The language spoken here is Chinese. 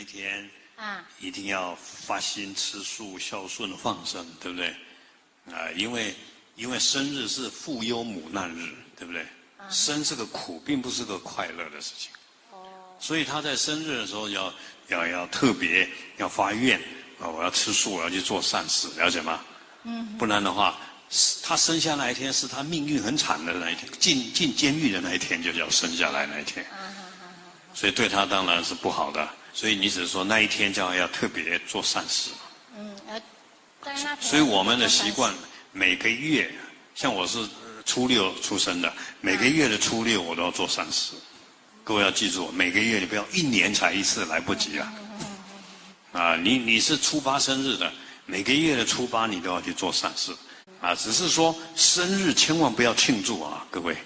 那一天啊，一定要发心吃素、孝顺、放生，对不对？啊，因为因为生日是父忧母难日，对不对？生是个苦，并不是个快乐的事情。哦，所以他在生日的时候要要要特别要发愿啊，我要吃素，我要去做善事，了解吗？嗯，不然的话，他生下那一天是他命运很惨的那一天，进进监狱的那一天就叫生下来那一天，啊所以对他当然是不好的。所以你只是说那一天叫要特别做善事。嗯，呃，所以我们的习惯每个月，像我是呃初六出生的，每个月的初六我都要做善事。各位要记住，每个月你不要一年才一次，来不及了！啊，你你是初八生日的，每个月的初八你都要去做善事，啊，只是说生日千万不要庆祝啊，各位。